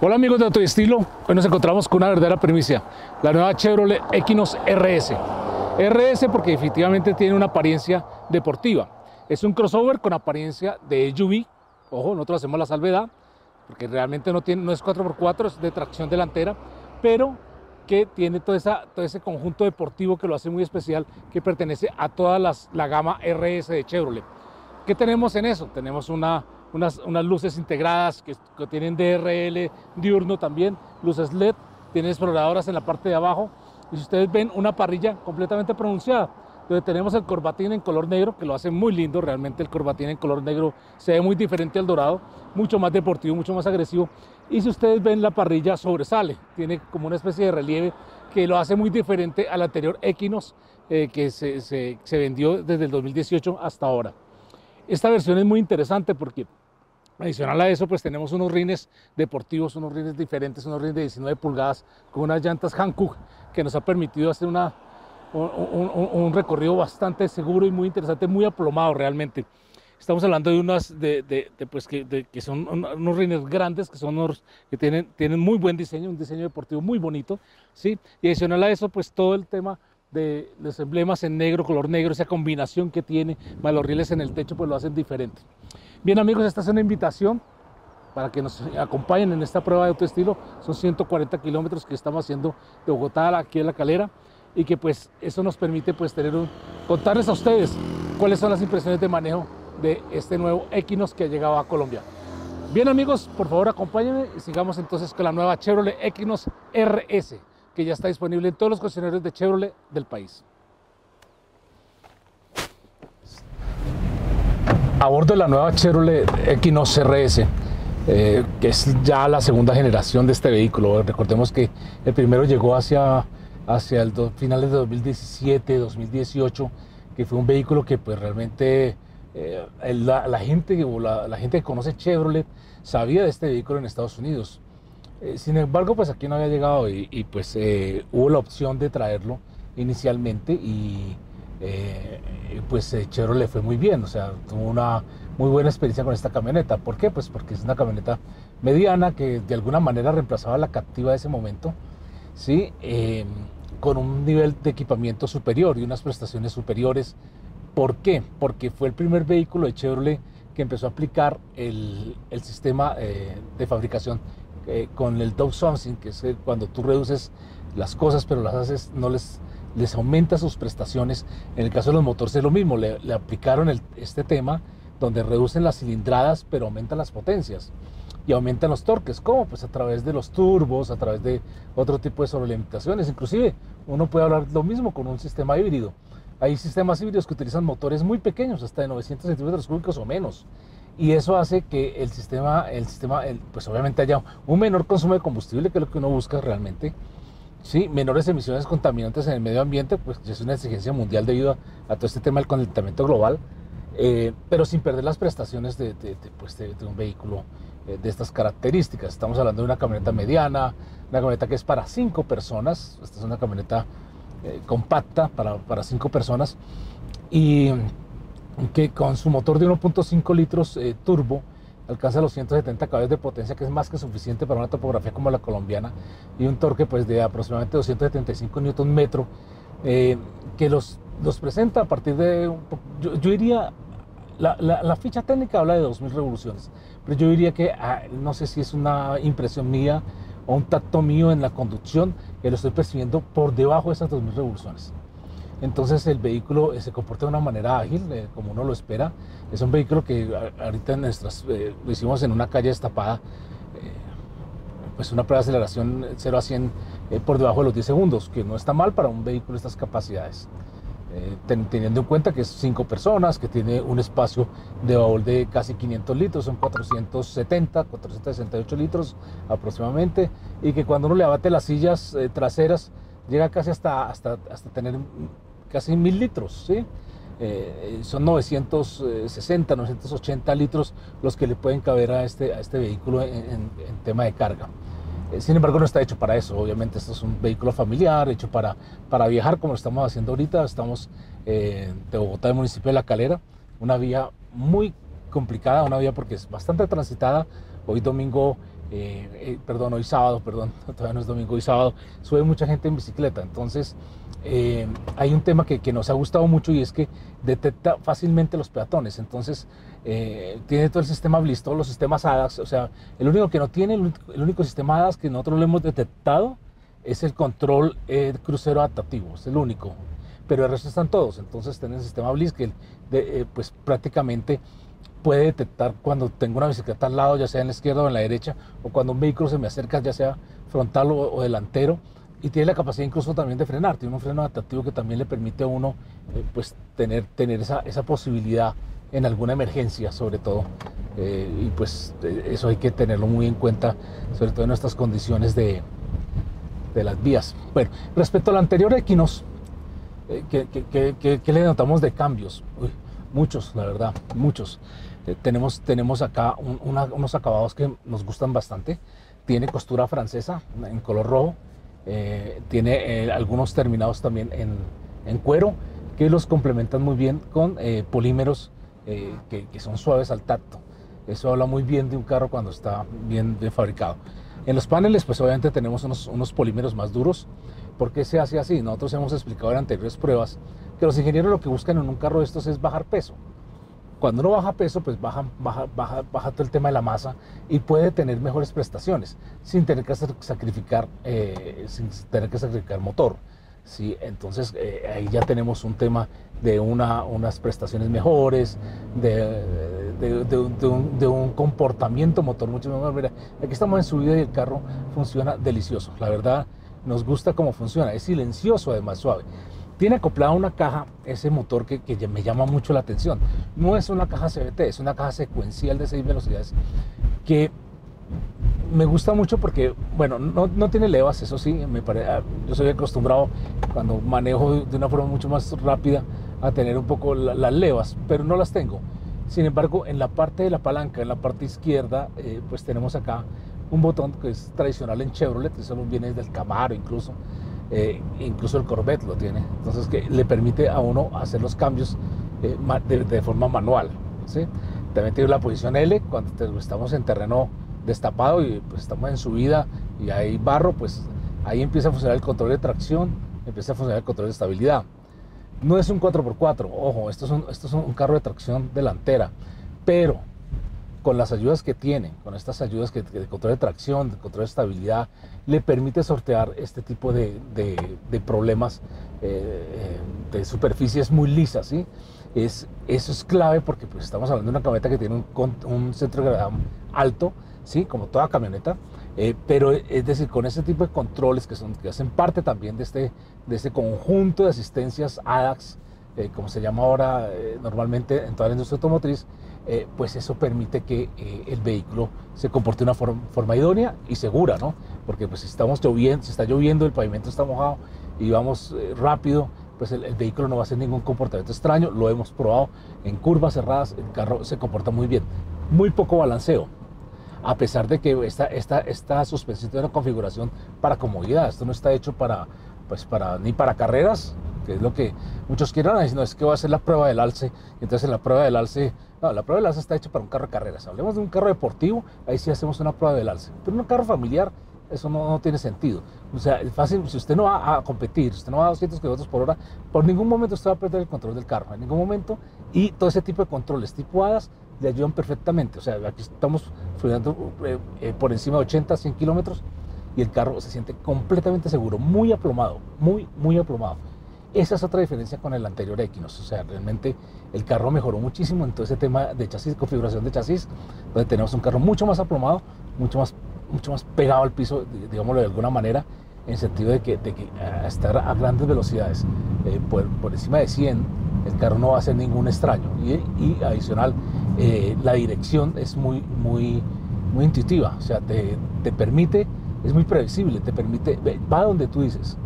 Hola amigos de Autoestilo, hoy nos encontramos con una verdadera primicia, la nueva Chevrolet Equinox RS. RS porque definitivamente tiene una apariencia deportiva. Es un crossover con apariencia de SUV, ojo, nosotros hacemos la salvedad, porque realmente no, es 4x4, es de tracción delantera, pero que tiene todo, ese conjunto deportivo que lo hace muy especial, que pertenece a toda la gama RS de Chevrolet. ¿Qué tenemos en eso? Tenemos una unas, unas luces integradas que, tienen DRL diurno también, luces LED, tienen exploradoras en la parte de abajo y si ustedes ven una parrilla completamente pronunciada, donde tenemos el corbatín en color negro, que lo hace muy lindo, realmente el corbatín en color negro se ve muy diferente al dorado, mucho más deportivo, mucho más agresivo. Y si ustedes ven la parrilla sobresale, tiene como una especie de relieve que lo hace muy diferente al anterior Equinox eh, que se, se, se vendió desde el 2018 hasta ahora. Esta versión es muy interesante porque Adicional a eso, pues tenemos unos rines deportivos, unos rines diferentes, unos rines de 19 pulgadas con unas llantas Hankook que nos ha permitido hacer una, un, recorrido bastante seguro y muy interesante, muy aplomado realmente. Estamos hablando de unas de, pues que, que, son unos rines grandes, que son que tienen, tienen muy buen diseño, un diseño deportivo muy bonito, ¿sí? Y adicional a eso, pues todo el tema de los emblemas en negro, color negro, esa combinación que tiene, más los rieles en el techo, pues lo hacen diferente. Bien amigos, esta es una invitación para que nos acompañen en esta prueba de autoestilo. Son 140 kilómetros que estamos haciendo de Bogotá aquí en La Calera y que pues eso nos permite pues tener un, contarles a ustedes cuáles son las impresiones de manejo de este nuevo Equinox que ha llegado a Colombia. Bien amigos, por favor acompáñenme y sigamos entonces con la nueva Chevrolet Equinox RS que ya está disponible en todos los concesionarios de Chevrolet del país. A bordo de la nueva Chevrolet Equinox RS, eh, que es ya la segunda generación de este vehículo. Recordemos que el primero llegó hacia, hacia el finales de 2017, 2018, que fue un vehículo que pues realmente eh, la, gente, la, la gente que conoce Chevrolet sabía de este vehículo en Estados Unidos. Eh, sin embargo, pues aquí no había llegado y, pues eh, hubo la opción de traerlo inicialmente y eh, pues Chevrolet le fue muy bien, o sea, tuvo una muy buena experiencia con esta camioneta. ¿Por qué? Pues porque es una camioneta mediana que de alguna manera reemplazaba la captiva de ese momento, ¿sí? con un nivel de equipamiento superior y unas prestaciones superiores. ¿Por qué? Porque fue el primer vehículo de Chevrolet que empezó a aplicar el, sistema de fabricación eh, con el something que es cuando tú reduces las cosas, pero las haces, no les, les aumenta sus prestaciones. En el caso de los motores es lo mismo, le, aplicaron este tema donde reducen las cilindradas, pero aumentan las potencias y aumentan los torques. ¿Cómo? Pues a través de los turbos, a través de otro tipo de sobrelimitaciones. Inclusive uno puede hablar lo mismo con un sistema híbrido. Hay sistemas híbridos que utilizan motores muy pequeños, hasta de 900 centímetros cúbicos o menos y eso hace que el sistema, el sistema pues obviamente haya un menor consumo de combustible, que es lo que uno busca realmente, ¿sí? menores emisiones contaminantes en el medio ambiente, pues es una exigencia mundial debido a, todo este tema del calentamiento global, eh, pero sin perder las prestaciones de, pues de un vehículo eh, de estas características. Estamos hablando de una camioneta mediana, una camioneta que es para cinco personas, esta es una camioneta eh, compacta para, para cinco personas, y que con su motor de 1.5 litros eh, turbo alcanza los 170 caballos de potencia, que es más que suficiente para una topografía como la colombiana, y un torque pues, de aproximadamente 275 newton metro, eh, que los, los presenta a partir de, yo, diría, la, la, ficha técnica habla de 2.000 revoluciones, pero yo diría que, ah, no sé si es una impresión mía o un tacto mío en la conducción, que lo estoy percibiendo por debajo de esas 2.000 revoluciones. Entonces el vehículo eh, se comporta de una manera ágil, eh, como uno lo espera. Es un vehículo que ahorita eh, lo hicimos en una calle destapada, pues una prueba de aceleración 0 a 100 por debajo de los 10 segundos, que no está mal para un vehículo de estas capacidades. teniendo en cuenta que es 5 personas, que tiene un espacio de baúl de casi 500 litros, son 470, 468 litros aproximadamente, y que cuando uno le abate las sillas traseras, llega casi hasta, hasta, hasta tener casi mil litros, ¿sí? Eh, son 960, 980 litros los que le pueden caber a este, a este vehículo en, tema de carga. Eh, sin embargo, no está hecho para eso. Obviamente, esto es un vehículo familiar, hecho para, para viajar como lo estamos haciendo ahorita. Estamos eh, de Bogotá, del municipio de La Calera, una vía muy complicada, una vía porque es bastante transitada. Hoy domingo perdón, hoy sábado, perdón, todavía no es domingo, hoy sábado, sube mucha gente en bicicleta. Entonces, hay un tema que, que, nos ha gustado mucho y es que detecta fácilmente los peatones. Entonces, tiene todo el sistema BLIS, todos los sistemas ADAS. O sea, el único que no tiene, el único, sistema ADAS que nosotros lo hemos detectado es el control crucero adaptativo, es el único pero el resto están todos. Entonces tiene el sistema Bliss que eh, pues prácticamente puede detectar cuando tengo una bicicleta al lado, ya sea en la izquierda o en la derecha, o cuando un vehículo se me acerca, ya sea frontal o, delantero, y tiene la capacidad incluso también de frenar, tiene un freno adaptativo que también le permite a uno eh, pues tener, tener esa, esa, posibilidad en alguna emergencia sobre todo, eh, y pues eso hay que tenerlo muy en cuenta, sobre todo en nuestras condiciones de, de las vías. Bueno, respecto al anterior Equinox, eh, ¿qué, le notamos de cambios? Muchos, la verdad, muchos. Eh, tenemos, tenemos acá unos acabados que nos gustan bastante. Tiene costura francesa en color rojo. Eh, tiene algunos terminados también en, cuero que los complementan muy bien con polímeros que, son suaves al tacto. Eso habla muy bien de un carro cuando está bien, fabricado. En los paneles, pues obviamente tenemos unos, unos polímeros más duros ¿Por qué se hace así? Nosotros hemos explicado en anteriores pruebas que los ingenieros lo que buscan en un carro de estos es bajar peso. Cuando uno baja peso, pues baja, baja, baja, baja todo el tema de la masa y puede tener mejores prestaciones sin tener que sacrificar, eh, sin tener que sacrificar motor. ¿sí? Entonces eh, ahí ya tenemos un tema de una, unas prestaciones mejores, de, de, un, comportamiento motor mucho mejor. Mira, aquí estamos en subida y el carro funciona delicioso. La verdad, nos gusta cómo funciona, es silencioso además suave. Tiene acoplada una caja, ese motor que, me llama mucho la atención. No es una caja CVT, es una caja secuencial de 6 velocidades que me gusta mucho porque, bueno, no, tiene levas, eso sí, me ah, yo soy acostumbrado cuando manejo de una forma mucho más rápida a tener un poco las levas, pero no las tengo. Sin embargo, en la parte de la palanca, en la parte izquierda, eh, pues tenemos acá un botón que es tradicional en Chevrolet, solo viene del Camaro incluso, eh, incluso el Corvette lo tiene, entonces que le permite a uno hacer los cambios eh, de, forma manual. También tiene la posición L, cuando estamos en terreno destapado y pues, estamos en subida y hay barro, pues ahí empieza a funcionar el control de tracción, empieza a funcionar el control de estabilidad. No es un 4x4, ojo, esto es un, esto es un carro de tracción delantera, pero con las ayudas que tiene, con estas ayudas que, de control de tracción, de control de estabilidad, le permite sortear este tipo de, problemas eh, de superficies muy lisas. ¿sí? Es, eso es clave porque pues, estamos hablando de una camioneta que tiene un, un centro de gravedad alto, ¿sí? como toda camioneta, eh, pero es decir, con ese tipo de controles que, son, que hacen parte también de este, de este conjunto de asistencias ADAX, eh, como se llama ahora normalmente en toda la industria automotriz, eh, pues eso permite que eh, el vehículo se comporte de una forma, idónea y segura, ¿no? Porque pues si estamos lloviendo, si está lloviendo, el pavimento está mojado y vamos eh, rápido, pues el, vehículo no va a hacer ningún comportamiento extraño, lo hemos probado en curvas cerradas, el carro se comporta muy bien, muy poco balanceo, a pesar de que esta, esta, esta suspensión tiene una configuración para comodidad, esto no está hecho para, pues para, ni para carreras, que es lo que muchos quieren, no, es que va a ser la prueba del alce, entonces en la prueba del alce no, la prueba del alce está hecha para un carro de carreras. Hablemos de un carro deportivo, ahí sí hacemos una prueba del alce. Pero un carro familiar, eso no, tiene sentido. O sea, es fácil, si usted no va a competir, si usted no va a 200 km por hora, por ningún momento usted va a perder el control del carro, en ningún momento. Y todo ese tipo de controles tipo HADAS le ayudan perfectamente. O sea, aquí estamos fluyendo eh, eh, por encima de 80, 100 kilómetros y el carro se siente completamente seguro, muy aplomado, muy, muy aplomado. Esa es otra diferencia con el anterior Equinox. O sea, realmente el carro mejoró muchísimo en todo ese tema de chasis, configuración de chasis, donde tenemos un carro mucho más aplomado, mucho más, mucho más pegado al piso, digámoslo de alguna manera, en el sentido de que, de que a estar a grandes velocidades, eh, por, por, encima de 100, el carro no va a ser ningún extraño. Y, y adicional, eh, la dirección es muy, muy, muy intuitiva, o sea, te, te permite, es muy previsible, te permite, va donde tú dices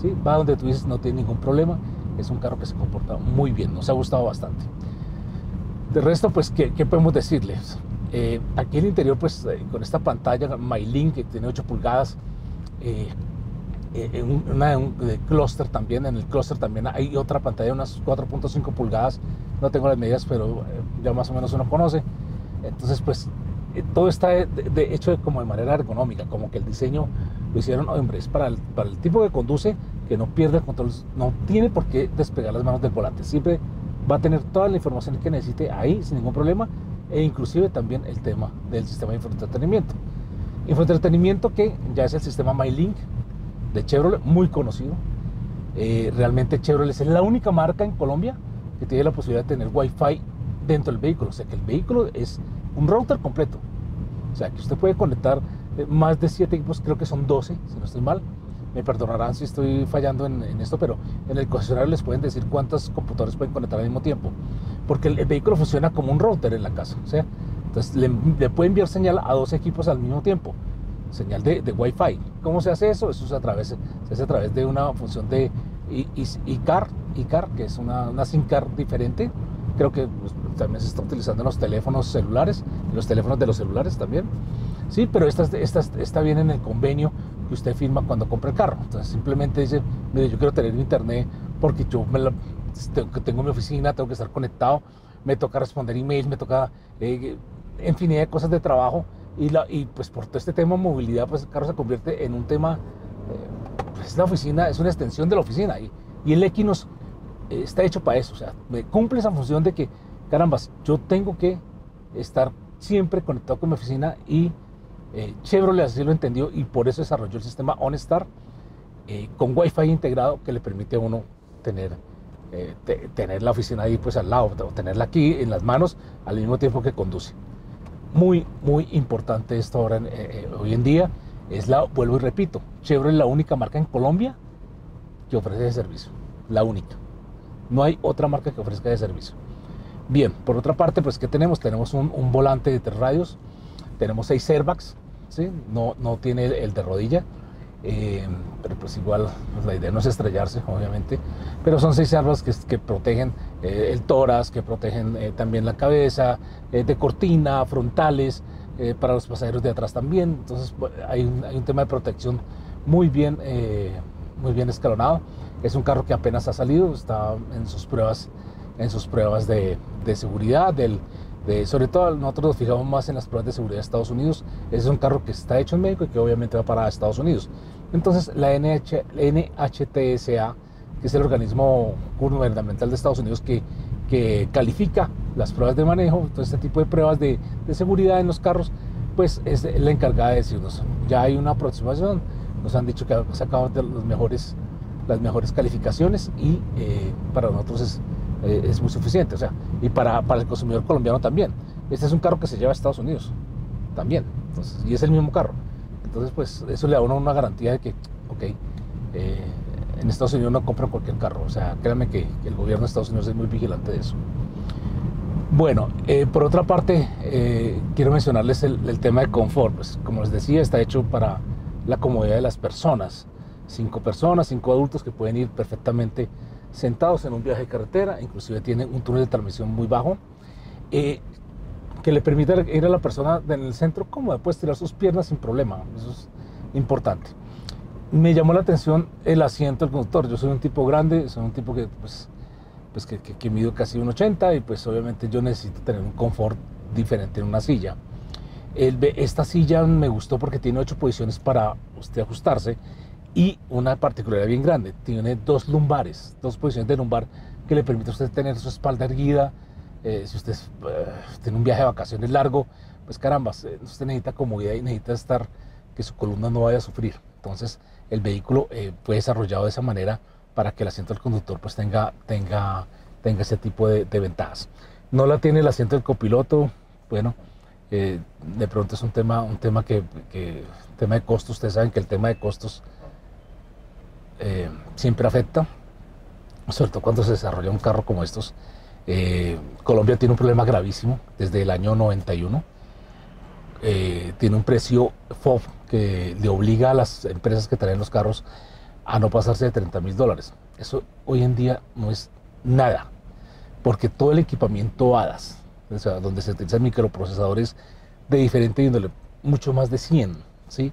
¿sí? va donde tú dices no tiene ningún problema, es un carro que se comporta muy bien, nos ha gustado bastante. De resto, pues, ¿qué, podemos decirles? Eh, aquí en el interior, pues, eh, con esta pantalla MyLink que tiene 8 pulgadas, eh, una de clúster también, en el clúster también hay otra pantalla de unas 4.5 pulgadas, no tengo las medidas, pero ya más o menos uno conoce. Entonces, pues, todo está de, hecho de, como de manera ergonómica, como que el diseño lo hicieron, hombre, es para el, para el tipo que conduce, que no pierde el control, no tiene por qué despegar las manos del volante, siempre va a tener toda la información que necesite ahí sin ningún problema e inclusive también el tema del sistema de infoentretenimiento. Infoentretenimiento que ya es el sistema MyLink de Chevrolet, muy conocido. Eh, realmente Chevrolet es la única marca en Colombia que tiene la posibilidad de tener Wi-Fi dentro del vehículo, o sea que el vehículo es un router completo. O sea que usted puede conectar eh, más de 7 equipos, creo que son 12, si no estoy mal, me perdonarán si estoy fallando en, esto, pero en el concesionario les pueden decir cuántos computadores pueden conectar al mismo tiempo, porque el, vehículo funciona como un router en la casa, o sea, entonces le, puede enviar señal a dos equipos al mismo tiempo, señal de, Wi-Fi. ¿Cómo se hace eso? Eso se, a través, se hace a través de una función de iCar, iCar que es una, una SIM diferente, creo que pues, también se está utilizando en los teléfonos celulares, en los teléfonos de los celulares también. Sí, pero esta, esta, esta viene en el convenio que usted firma cuando compra el carro. Entonces simplemente dice, mire, yo quiero tener internet porque yo me tengo, mi oficina, tengo que estar conectado, me toca responder emails, me toca eh, infinidad de cosas de trabajo y, la, y pues por todo este tema de movilidad, pues el carro se convierte en un tema, eh, pues la oficina, es una extensión de la oficina y, y el Equinox eh, está hecho para eso, o sea, cumple esa función de que, carambas, yo tengo que estar siempre conectado con mi oficina y eh, Chevrolet así lo entendió y por eso desarrolló el sistema OnStar eh, con Wi-Fi integrado que le permite a uno tener, eh, tener la oficina ahí pues al lado, o tenerla aquí en las manos al mismo tiempo que conduce. Muy, muy importante esto ahora, hoy en día. Es la, vuelvo y repito, Chevrolet es la única marca en Colombia que ofrece ese servicio. La única. No hay otra marca que ofrezca ese servicio. Bien, por otra parte, pues ¿qué tenemos? Tenemos un, volante de tres radios, tenemos seis airbags, ¿sí? no, no tiene el de rodilla, eh, pero pues igual pues, la idea no es estrellarse, obviamente, pero son seis airbags que, que protegen eh, el tórax, que protegen eh, también la cabeza, de cortina, frontales, para los pasajeros de atrás también, entonces hay un, hay un tema de protección muy bien, muy bien escalonado. Es un carro que apenas ha salido, está en sus pruebas, en sus pruebas de, de seguridad, del, sobre todo nosotros nos fijamos más en las pruebas de seguridad de Estados Unidos. Ese es un carro que está hecho en México y que obviamente va para Estados Unidos. Entonces la NH, NHTSA, que es el organismo gubernamental de Estados Unidos que, que califica las pruebas de manejo, todo este tipo de pruebas de, de, seguridad en los carros, pues es la encargada de decirnos, ya hay una aproximación, nos han dicho que ha sacado los mejores, las mejores calificaciones y eh, para nosotros es eh, es muy suficiente. O sea, y para, para, el consumidor colombiano también. Este es un carro que se lleva a Estados Unidos también. Y es el mismo carro. Entonces, pues eso le da uno una garantía de que, ok, eh, en Estados Unidos no compran cualquier carro. O sea, créanme que, el gobierno de Estados Unidos es muy vigilante de eso. Bueno, eh, por otra parte, quiero mencionarles el, el, tema de confort. Pues, como les decía, está hecho para la comodidad de las personas. Cinco personas, cinco adultos que pueden ir perfectamente sentados en un viaje de carretera, inclusive tiene un túnel de transmisión muy bajo, eh, que le permite ir a la persona en el centro cómoda, puede tirar sus piernas sin problema, eso es importante. Me llamó la atención el asiento del conductor, yo soy un tipo grande, soy un tipo que pues, pues que, que, mido casi 1,80 y pues obviamente yo necesito tener un confort diferente en una silla. El, esta silla me gustó porque tiene ocho posiciones para usted ajustarse y una particularidad bien grande, tiene dos lumbares, dos posiciones de lumbar que le permite a usted tener su espalda erguida. Eh, si usted eh, tiene un viaje de vacaciones largo, pues caramba, usted necesita comodidad y necesita estar que su columna no vaya a sufrir. Entonces el vehículo eh, fue desarrollado de esa manera para que el asiento del conductor pues tenga, tenga, tenga ese tipo de, ventajas. No la tiene el asiento del copiloto, bueno, de pronto es un tema, un tema que, que, tema de costos, ustedes saben que el tema de costos eh, siempre afecta, sobre todo cuando se desarrolla un carro como estos. Eh, Colombia tiene un problema gravísimo desde el año 91. Eh, tiene un precio FOB que le obliga a las empresas que traen los carros a no pasarse de 30 mil dólares. Eso hoy en día no es nada, porque todo el equipamiento ADAS, o sea, donde se utilizan microprocesadores de diferente índole, mucho más de 100, ¿sí?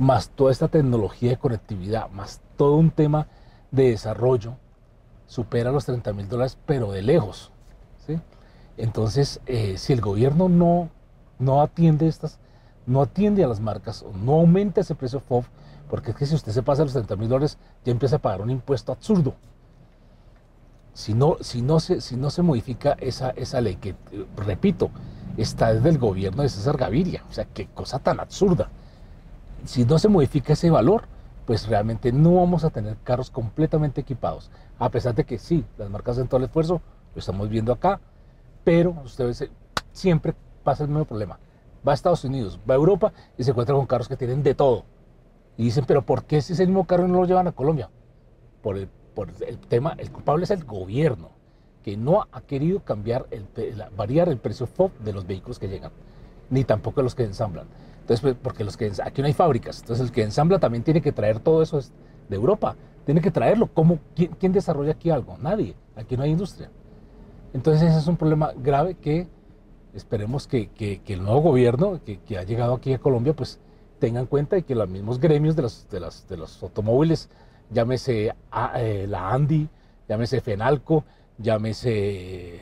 Más toda esta tecnología de conectividad, más todo un tema de desarrollo, supera los 30 mil dólares, pero de lejos. ¿sí? Entonces, eh, si el gobierno no no atiende estas, no atiende a las marcas, no aumenta ese precio FOB, porque es que si usted se pasa los 30 mil dólares, ya empieza a pagar un impuesto absurdo. Si no, si no, se, si no se modifica esa, esa ley, que repito, está desde el gobierno de César Gaviria, o sea, qué cosa tan absurda. Si no se modifica ese valor, pues realmente no vamos a tener carros completamente equipados. A pesar de que sí, las marcas hacen todo el esfuerzo, lo estamos viendo acá, pero ustedes siempre pasa el mismo problema. Va a Estados Unidos, va a Europa y se encuentra con carros que tienen de todo. Y dicen, pero ¿por qué si es el mismo carro no lo llevan a Colombia? Por el, por el tema, el culpable es el gobierno, que no ha querido cambiar, el, variar el precio FOB de los vehículos que llegan, ni tampoco los que ensamblan. Entonces, pues, porque los que aquí no hay fábricas, entonces el que ensambla también tiene que traer todo eso de Europa, tiene que traerlo. ¿Cómo, quién, desarrolla aquí algo? Nadie, aquí no hay industria. Entonces ese es un problema grave que esperemos que, el nuevo gobierno que, ha llegado aquí a Colombia pues tenga en cuenta y que los mismos gremios de los, automóviles, llámese eh, la Andy, llámese Fenalco, llámese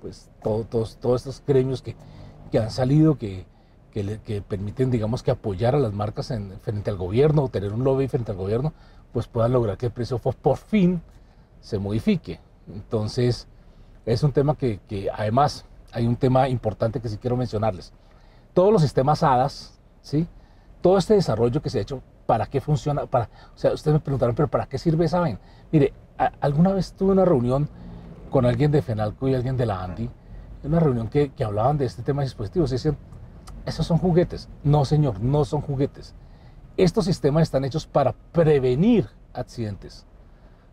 pues todos, todos estos gremios que, han salido, que, que, permiten, digamos, que apoyar a las marcas en, frente al gobierno o tener un lobby frente al gobierno, pues puedan lograr que el precio por fin se modifique. Entonces, es un tema que, además hay un tema importante que sí quiero mencionarles. Todos los sistemas HADAS, ¿sí? todo este desarrollo que se ha hecho, ¿para qué funciona? Para, o sea, ustedes me preguntaron, ¿pero para qué sirve? ¿Saben? Mire, alguna vez tuve una reunión con alguien de FENALCO y alguien de la ANDI, una reunión que, que hablaban de este tema de dispositivos y decían, esos son juguetes. No, señor, no son juguetes. Estos sistemas están hechos para prevenir accidentes.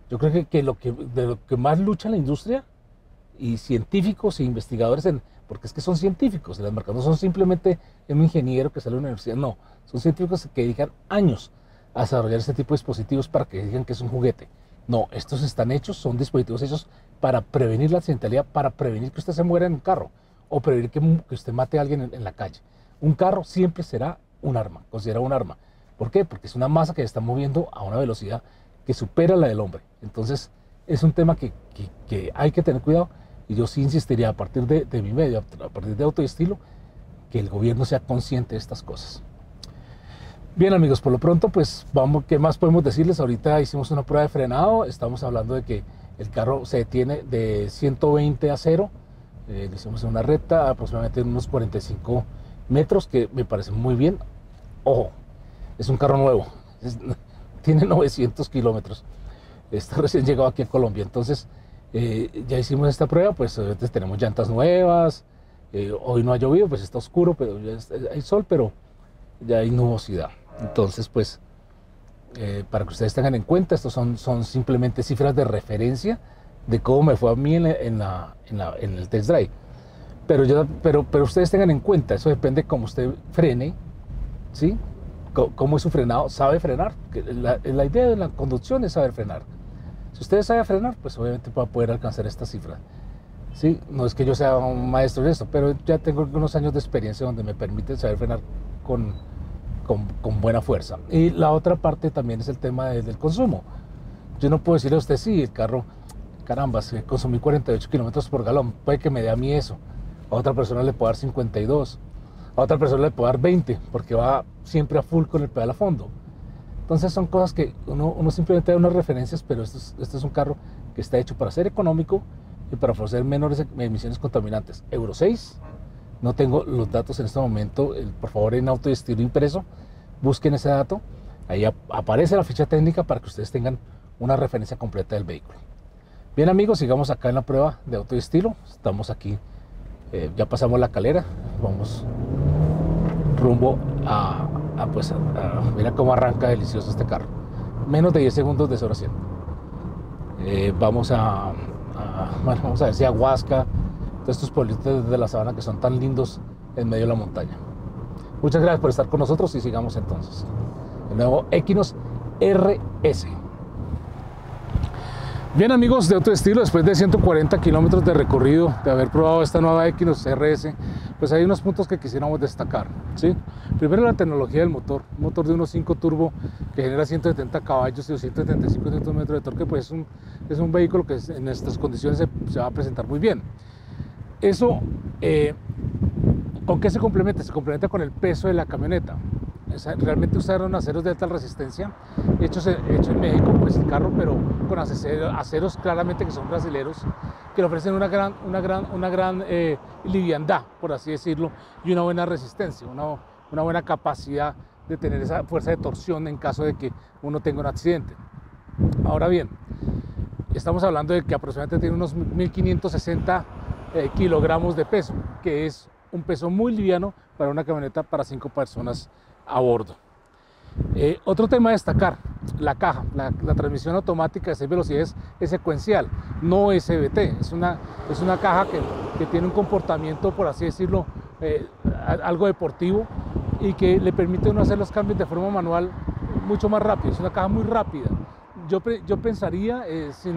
Yo creo que, que, lo que de lo que más lucha la industria y científicos e investigadores, en, porque es que son científicos, las marcas no son simplemente un ingeniero que sale de la universidad, no, son científicos que dedican años a desarrollar este tipo de dispositivos para que digan que es un juguete. No, estos están hechos, son dispositivos hechos para prevenir la accidentalidad, para prevenir que usted se muera en un carro o prevenir que, que usted mate a alguien en, la calle. Un carro siempre será un arma, considerado un arma. ¿Por qué? Porque es una masa que está moviendo a una velocidad que supera la del hombre. Entonces, es un tema que, hay que tener cuidado y yo sí insistiría a partir de, mi medio, a partir de autoestilo, que el gobierno sea consciente de estas cosas. Bien amigos, por lo pronto pues vamos, ¿qué más podemos decirles? Ahorita hicimos una prueba de frenado, estamos hablando de que el carro se detiene de 120 a 0, eh, hicimos una recta aproximadamente unos 45 metros, que me parece muy bien. Ojo, es un carro nuevo, tiene 900 kilómetros, está recién llegado aquí a Colombia, entonces eh, ya hicimos esta prueba, pues tenemos llantas nuevas, eh, hoy no ha llovido, pues está oscuro, pero ya hay sol, pero ya hay nubosidad. Entonces, pues, eh, para que ustedes tengan en cuenta, estos son, son simplemente cifras de referencia de cómo me fue a mí en, en, la, en, el test drive. Pero, yo, pero, pero ustedes tengan en cuenta, eso depende de cómo usted frene, ¿sí? cómo es su frenado, sabe frenar. La, idea de la conducción es saber frenar. Si usted sabe frenar, pues obviamente va a poder alcanzar esta cifra. Sí, no es que yo sea un maestro de esto, pero ya tengo unos años de experiencia donde me permite saber frenar con, con, buena fuerza. Y la otra parte también es el tema del consumo. Yo no puedo decirle a usted, sí, el carro, caramba, consumí 48 kilómetros por galón, puede que me dé a mí eso. A otra persona le puedo dar 52. A otra persona le puedo dar 20, porque va siempre a full con el pedal a fondo. Entonces son cosas que uno, simplemente da unas referencias, pero este es un carro que está hecho para ser económico y para ofrecer menores emisiones contaminantes. Euro 6, no tengo los datos en este momento, por favor en auto estilo impreso, busquen ese dato, ahí aparece la ficha técnica para que ustedes tengan una referencia completa del vehículo. Bien amigos, sigamos acá en la prueba de auto estilo, estamos aquí, eh, ya pasamos la calera, vamos rumbo a, pues ah, mira cómo arranca delicioso este carro. Menos de 10 segundos de 0 a 100. Eh, vamos a, vamos a ver si Aguasca, todos estos pueblitos de la sabana que son tan lindos en medio de la montaña. Muchas gracias por estar con nosotros y sigamos entonces. El nuevo Equinox RS. Bien amigos de Autoestilo, después de 140 kilómetros de recorrido, de haber probado esta nueva Equinox RS, pues hay unos puntos que quisiéramos destacar. ¿sí? Primero la tecnología del motor, un motor de 1.5 turbo que genera 170 caballos y 275 Nm de torque, pues es un, es un vehículo que en estas condiciones se, va a presentar muy bien. Eso, eh, ¿Con qué se complementa? Se complementa con el peso de la camioneta. Realmente usaron aceros de alta resistencia, hechos, hechos en México, pues el carro, pero con aceros, claramente que son brasileros, que le ofrecen una gran, una gran, una gran eh, liviandad, por así decirlo, y una buena resistencia, una, una buena capacidad de tener esa fuerza de torsión en caso de que uno tenga un accidente. Ahora bien, estamos hablando de que aproximadamente tiene unos 1560 eh, kilogramos de peso, que es un peso muy liviano para una camioneta para cinco personas a bordo. Eh, otro tema a destacar, la caja, la, transmisión automática de 6 velocidades es secuencial, no SBT, es una, es una caja que, que tiene un comportamiento, por así decirlo, eh, algo deportivo y que le permite uno hacer los cambios de forma manual mucho más rápido, es una caja muy rápida. Yo, yo pensaría, eh, sin,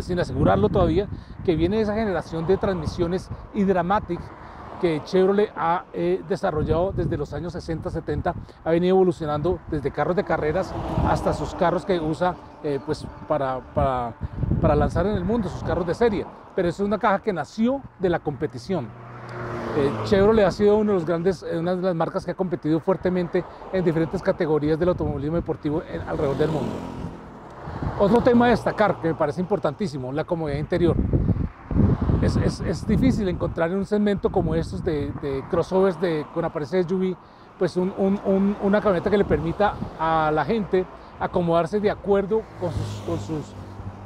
sin asegurarlo todavía, que viene esa generación de transmisiones Hydramatic que Chevrolet ha eh, desarrollado desde los años 60, 70, ha venido evolucionando desde carros de carreras hasta sus carros que usa eh, pues para, para, lanzar en el mundo, sus carros de serie. Pero es una caja que nació de la competición. Eh, Chevrolet ha sido uno de los grandes, una de las marcas que ha competido fuertemente en diferentes categorías del automovilismo deportivo alrededor del mundo. Otro tema a destacar que me parece importantísimo, la comodidad interior es, difícil encontrar en un segmento como estos de, crossovers de, con apariencia SUV, pues una camioneta que le permita a la gente acomodarse de acuerdo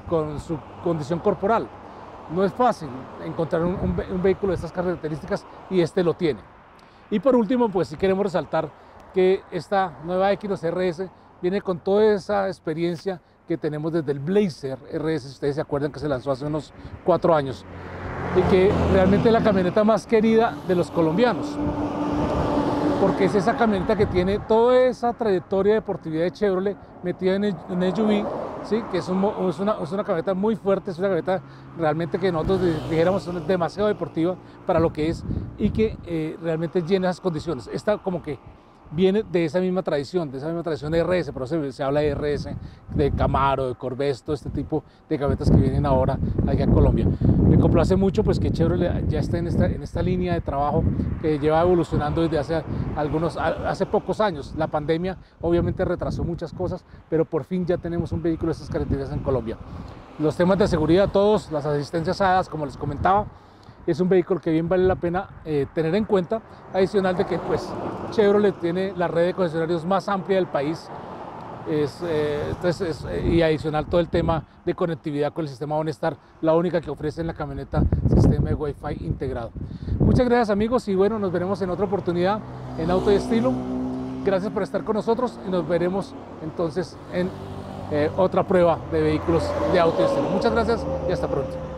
con, su condición corporal. No es fácil encontrar un, vehículo de estas características y este lo tiene. Y por último, pues si queremos resaltar que esta nueva Equinox RS viene con toda esa experiencia que tenemos desde el Blazer RS, si ustedes se acuerdan que se lanzó hace unos cuatro años y que realmente es la camioneta más querida de los colombianos. Porque es esa camioneta que tiene toda esa trayectoria de deportividad de Chevrolet metida en el, SUV, ¿sí? que es, una, es, una, camioneta muy fuerte, es una camioneta realmente que nosotros dijéramos es demasiado deportiva para lo que es y que eh, realmente llena esas condiciones. Esta como que viene de esa misma tradición, de esa misma tradición de RS, pero se, se habla de RS, de Camaro, de Corvette, todo este tipo de camionetas que vienen ahora aquí a Colombia. Me complace mucho pues que Chevrolet ya está en esta, en esta línea de trabajo que lleva evolucionando desde hace algunos, hace pocos años. La pandemia obviamente retrasó muchas cosas, pero por fin ya tenemos un vehículo de estas características en Colombia. Los temas de seguridad, todos, las asistencias hadas, como les comentaba, es un vehículo que bien vale la pena eh, tener en cuenta, adicional de que pues Chevrolet tiene la red de concesionarios más amplia del país, eh, entonces, eh, y adicional todo el tema de conectividad con el sistema OnStar, la única que ofrece en la camioneta sistema de Wi-Fi integrado. Muchas gracias amigos y bueno, nos veremos en otra oportunidad en Auto y Estilo. Gracias por estar con nosotros y nos veremos entonces en otra prueba de vehículos de auto y estilo. Muchas gracias y hasta pronto.